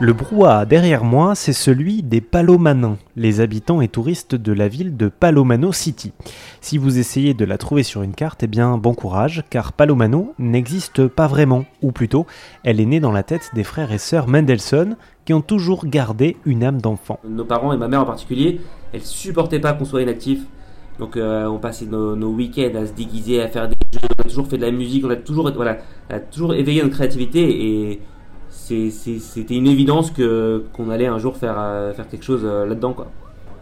Le brouhaha derrière moi, c'est celui des Palomanins, les habitants et touristes de la ville de Palomano City. Si vous essayez de la trouver sur une carte, eh bien bon courage, car Palomano n'existe pas vraiment, ou plutôt, elle est née dans la tête des frères et sœurs Mendelssohn, qui ont toujours gardé une âme d'enfant. Nos parents et ma mère en particulier, elles supportaient pas qu'on soit inactif. Donc euh, on passait nos, week-ends à se déguiser, à faire des jeux, on a toujours fait de la musique, on a toujours, voilà, a toujours éveillé notre créativité et c'était une évidence que qu'on allait un jour faire euh, faire quelque chose euh, là-dedans quoi.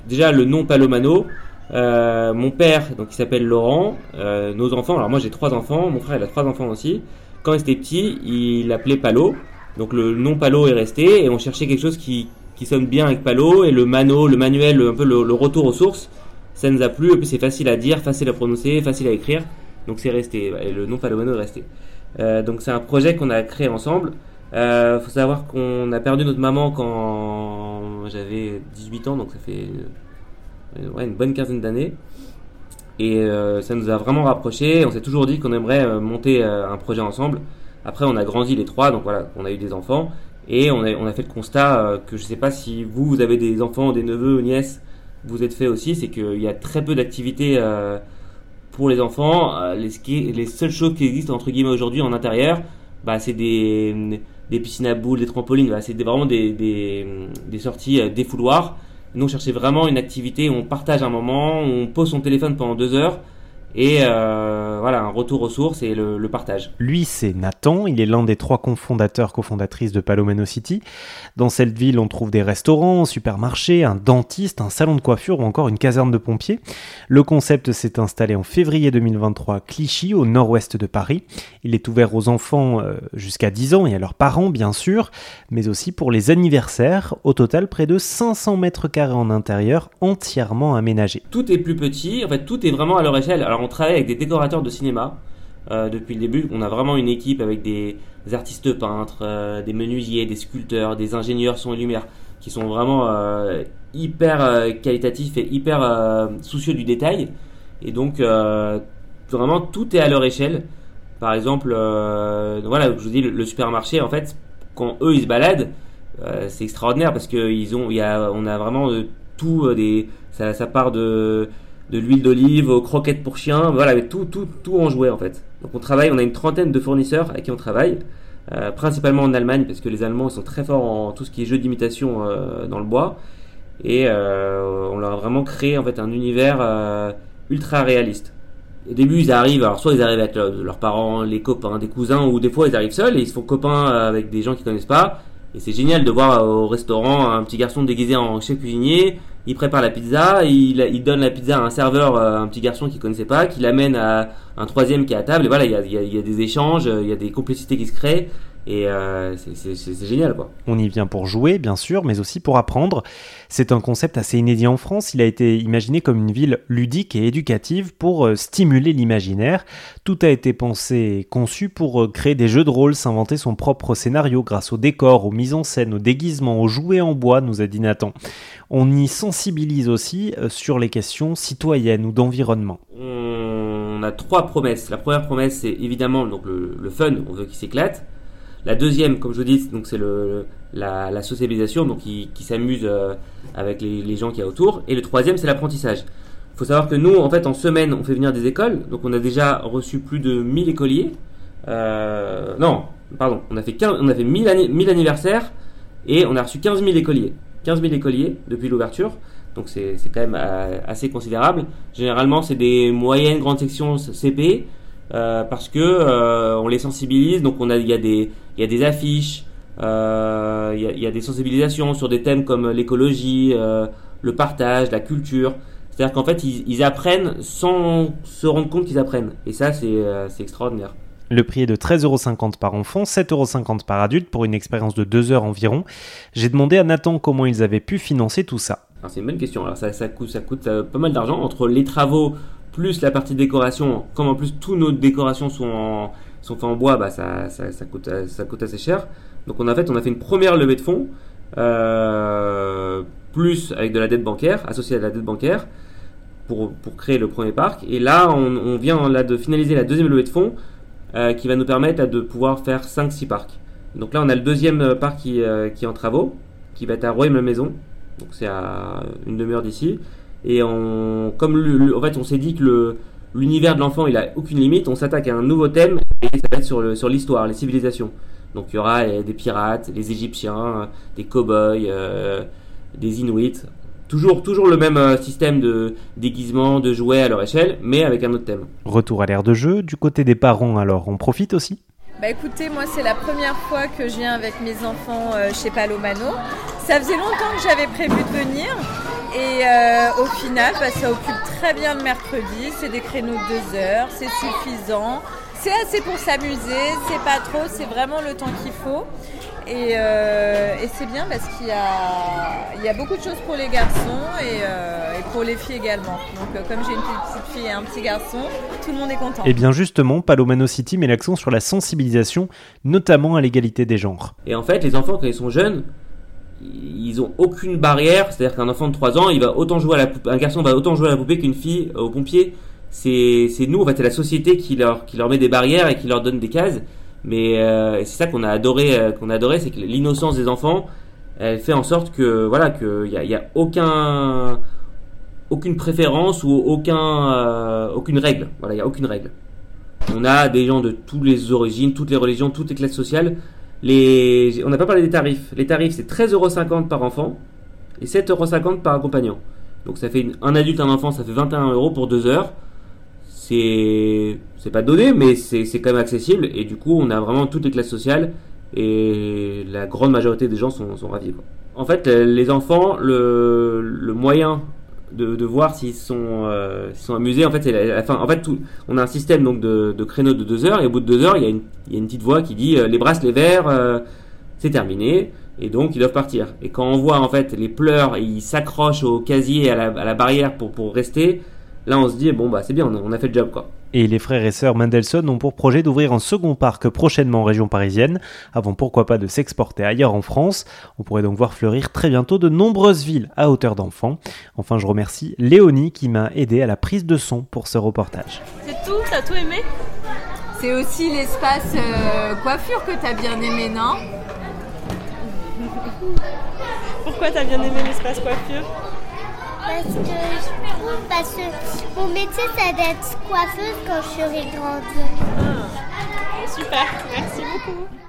Déjà le nom Palomano, euh, mon père donc il s'appelle Laurent, nos enfants, alors moi j'ai trois enfants, mon frère il a trois enfants aussi. Quand il était petit, il l'appelait Palo, donc le nom Palo est resté et on cherchait quelque chose qui qui sonne bien avec Palo et le mano, le manuel, un peu le, retour aux sources, ça nous a plu. Et puis c'est facile à dire, facile à prononcer, facile à écrire, donc c'est resté. Et le nom Palomano est resté. donc c'est un projet qu'on a créé ensemble. Euh, faut savoir qu'on a perdu notre maman quand j'avais 18 ans, donc ça fait euh, une bonne quinzaine d'années. Et euh, ça nous a vraiment rapprochés. On s'est toujours dit qu'on aimerait euh, monter un projet ensemble. Après, on a grandi les trois, donc voilà, on a eu des enfants. Et on a, fait le constat que je sais pas si vous, vous avez des enfants, des neveux ou nièces, vous êtes fait aussi, c'est qu'il y a très peu d'activités pour les enfants. les, les seules choses qui existent entre guillemets aujourd'hui en intérieur, bah, c'est des des piscines à boules, des trampolines. Voilà, c'est vraiment des, des, des sorties euh, défouloirs. Nous, on cherchait vraiment une activité où on partage un moment, où on pose son téléphone pendant deux heures et euh, voilà, un retour aux sources et le, partage. Lui, c'est Nathan, il est l'un des trois cofondateurs, cofondatrices de Palomano City. Dans cette ville, on trouve des restaurants, un supermarché, un dentiste, un salon de coiffure ou encore une caserne de pompiers. Le concept s'est installé en février 2023 à Clichy, au nord-ouest de Paris. Il est ouvert aux enfants euh, jusqu'à 10 ans et à leurs parents, bien sûr, mais aussi pour les anniversaires. Au total, près de 500 mètres carrés en intérieur, entièrement aménagés. Tout est plus petit, en fait, tout est vraiment à leur échelle. Alors, on travaille avec des décorateurs de cinéma euh, depuis le début. On a vraiment une équipe avec des, artistes peintres, euh, des menuisiers, des sculpteurs, des ingénieurs son et lumière qui sont vraiment euh, hyper qualitatifs et hyper soucieux du détail. Et donc vraiment tout est à leur échelle. Par exemple, voilà, je vous dis le, supermarché en fait, quand eux ils se baladent, c'est extraordinaire parce que a, a vraiment tout des, ça part de de l'huile d'olive aux croquettes pour chiens, voilà, tout, tout, tout en jouet en fait. Donc on travaille, on a une trentaine de fournisseurs avec qui on travaille, euh, principalement en Allemagne parce que les Allemands sont très forts en tout ce qui est jeu d'imitation euh, dans le bois, et euh, on leur a vraiment créé en fait un univers ultra réaliste. Au début, ils arrivent, alors soit ils arrivent avec leurs parents, les copains, des cousins, ou des fois ils arrivent seuls et ils se font copains avec des gens qu'ils connaissent pas. Et c'est génial de voir au restaurant un petit garçon déguisé en chef cuisinier. Il prépare la pizza, il, donne la pizza à un serveur, euh, un petit garçon qu'il connaissait pas, qui l'amène à un troisième qui est à table, et voilà, il y a, il y a des échanges, il y a des complicités qui se créent, et euh, c'est génial, quoi. On y vient pour jouer, bien sûr, mais aussi pour apprendre. C'est un concept assez inédit en France. Il a été imaginé comme une ville ludique et éducative pour euh, stimuler l'imaginaire. Tout a été pensé et conçu pour euh, créer des jeux de rôle, s'inventer son propre scénario grâce au décor, aux mises en scène, aux déguisements, aux jouets en bois, nous a dit Nathan. On y sensibilise aussi sur les questions citoyennes ou d'environnement. On a trois promesses. La première promesse, c'est évidemment donc le, le fun, on veut qu'il s'éclate. La deuxième, comme je vous dis, donc c'est le, la, socialisation, donc qui, s'amuse euh, avec les, gens qui y a autour. Et le troisième, c'est l'apprentissage. Il faut savoir que nous, en fait, en semaine, on fait venir des écoles. Donc on a déjà reçu plus de 1000 écoliers. Euh, non, pardon, on a fait, 15, on a fait 1000, anniversaires et on a reçu 15 000 écoliers. 15 000 écoliers depuis l'ouverture. Donc c'est quand même euh, assez considérable. Généralement, c'est des moyennes, grandes sections CP. Euh, parce que euh, on les sensibilise. Donc on a, il y a des, il y a des affiches, euh, il y, a, y, a, des sensibilisations sur des thèmes comme l'écologie, le partage, la culture. C'est-à-dire qu'en fait, ils, ils, apprennent sans se rendre compte qu'ils apprennent. Et ça, c'est extraordinaire. Le prix est de 13,50€ par enfant, 7,50€ par adulte pour une expérience de 2 heures environ. J'ai demandé à Nathan comment ils avaient pu financer tout ça. C'est une bonne question. Alors ça, ça coûte, ça coûte pas mal d'argent entre les travaux plus la partie décoration, comme en plus toutes nos décorations sont, en, faites en bois, bah ça, ça, ça, coûte, ça coûte assez cher. Donc on a fait, on a fait une première levée de fonds, euh, plus avec de la dette bancaire, associée à la dette bancaire, pour, pour créer le premier parc. Et là, on, vient de finaliser la deuxième levée de fonds, euh, qui va nous permettre de pouvoir faire 5-6 parcs. Donc là, on a le deuxième parc qui, qui est en travaux, qui va être à Rouen-la-Maison. Donc c'est à une demi-heure d'ici. Et on, comme en fait, on s'est dit que l'univers de l'enfant, il a aucune limite, on s'attaque à un nouveau thème et ça va être sur, sur l'histoire, les civilisations. Donc il y aura des pirates, des Égyptiens, des cow-boys, euh, des Inuits. Toujours, toujours le même euh, système de déguisement, de jouets à leur échelle, mais avec un autre thème. Retour à l'ère de jeu, du côté des parents alors, on profite aussi bah écoutez, moi c'est la première fois que je viens avec mes enfants euh, chez Palomano. Ça faisait longtemps que j'avais prévu de venir et au final bah, ça occupe très bien le mercredi. C'est des créneaux de deux heures, c'est suffisant. C'est assez pour s'amuser, c'est pas trop, c'est vraiment le temps qu'il faut. Et, euh, c'est bien parce qu'il y a, il y a beaucoup de choses pour les garçons et, euh, pour les filles également. Donc euh, comme j'ai une petite fille et un petit garçon, tout le monde est content. Et bien justement, Palomano City met l'accent sur la sensibilisation, notamment à l'égalité des genres. Et en fait, les enfants quand ils sont jeunes, ils ont aucune barrière, c'est-à-dire qu'un enfant de 3 ans, il va autant jouer à la un garçon va autant jouer à la poupée qu'une fille au pompier c'est nous, en fait, c'est la société qui leur, met des barrières et qui leur donne des cases. Mais euh, c'est ça qu'on a adoré, euh, qu'on c'est que l'innocence des enfants, elle fait en sorte que voilà, qu'il y a, y a aucun, aucune préférence ou aucun, euh, aucune règle. Voilà, il a aucune règle. On a des gens de toutes les origines, toutes les religions, toutes les classes sociales. On n'a pas parlé des tarifs. Les tarifs, c'est 13,50€ par enfant et 7,50€ par accompagnant. Donc ça fait un adulte, un enfant, ça fait 21 euros pour deux heures c'est pas donné, mais c'est quand même accessible. Et du coup, on a vraiment toutes les classes sociales et la grande majorité des gens sont, ravis. En fait, les enfants, le moyen de, voir s'ils sont, euh, amusés, en fait. En fait, on a un système donc de, créneaux de deux heures et au bout de deux heures, il y a une, a petite voix qui dit euh, les bracelets verts, euh, c'est terminé. Et donc ils doivent partir. Et quand on voit en fait les pleurs, ils s'accrochent au casier, à la, barrière pour, pour rester, Là, on se dit, bon, bah, c'est bien, on a fait le job, quoi. Et les frères et sœurs Mendelssohn ont pour projet d'ouvrir un second parc prochainement en région parisienne, avant pourquoi pas de s'exporter ailleurs en France. On pourrait donc voir fleurir très bientôt de nombreuses villes à hauteur d'enfants. Enfin, je remercie Léonie qui m'a aidé à la prise de son pour ce reportage. C'est tout? T'as tout aimé? C'est aussi l'espace euh, coiffure que t'as bien aimé, non? Pourquoi t'as bien aimé l'espace coiffure? Parce que je trouve, parce que mon métier, ça d'être coiffeuse quand je serai grande. Ah, super, merci beaucoup.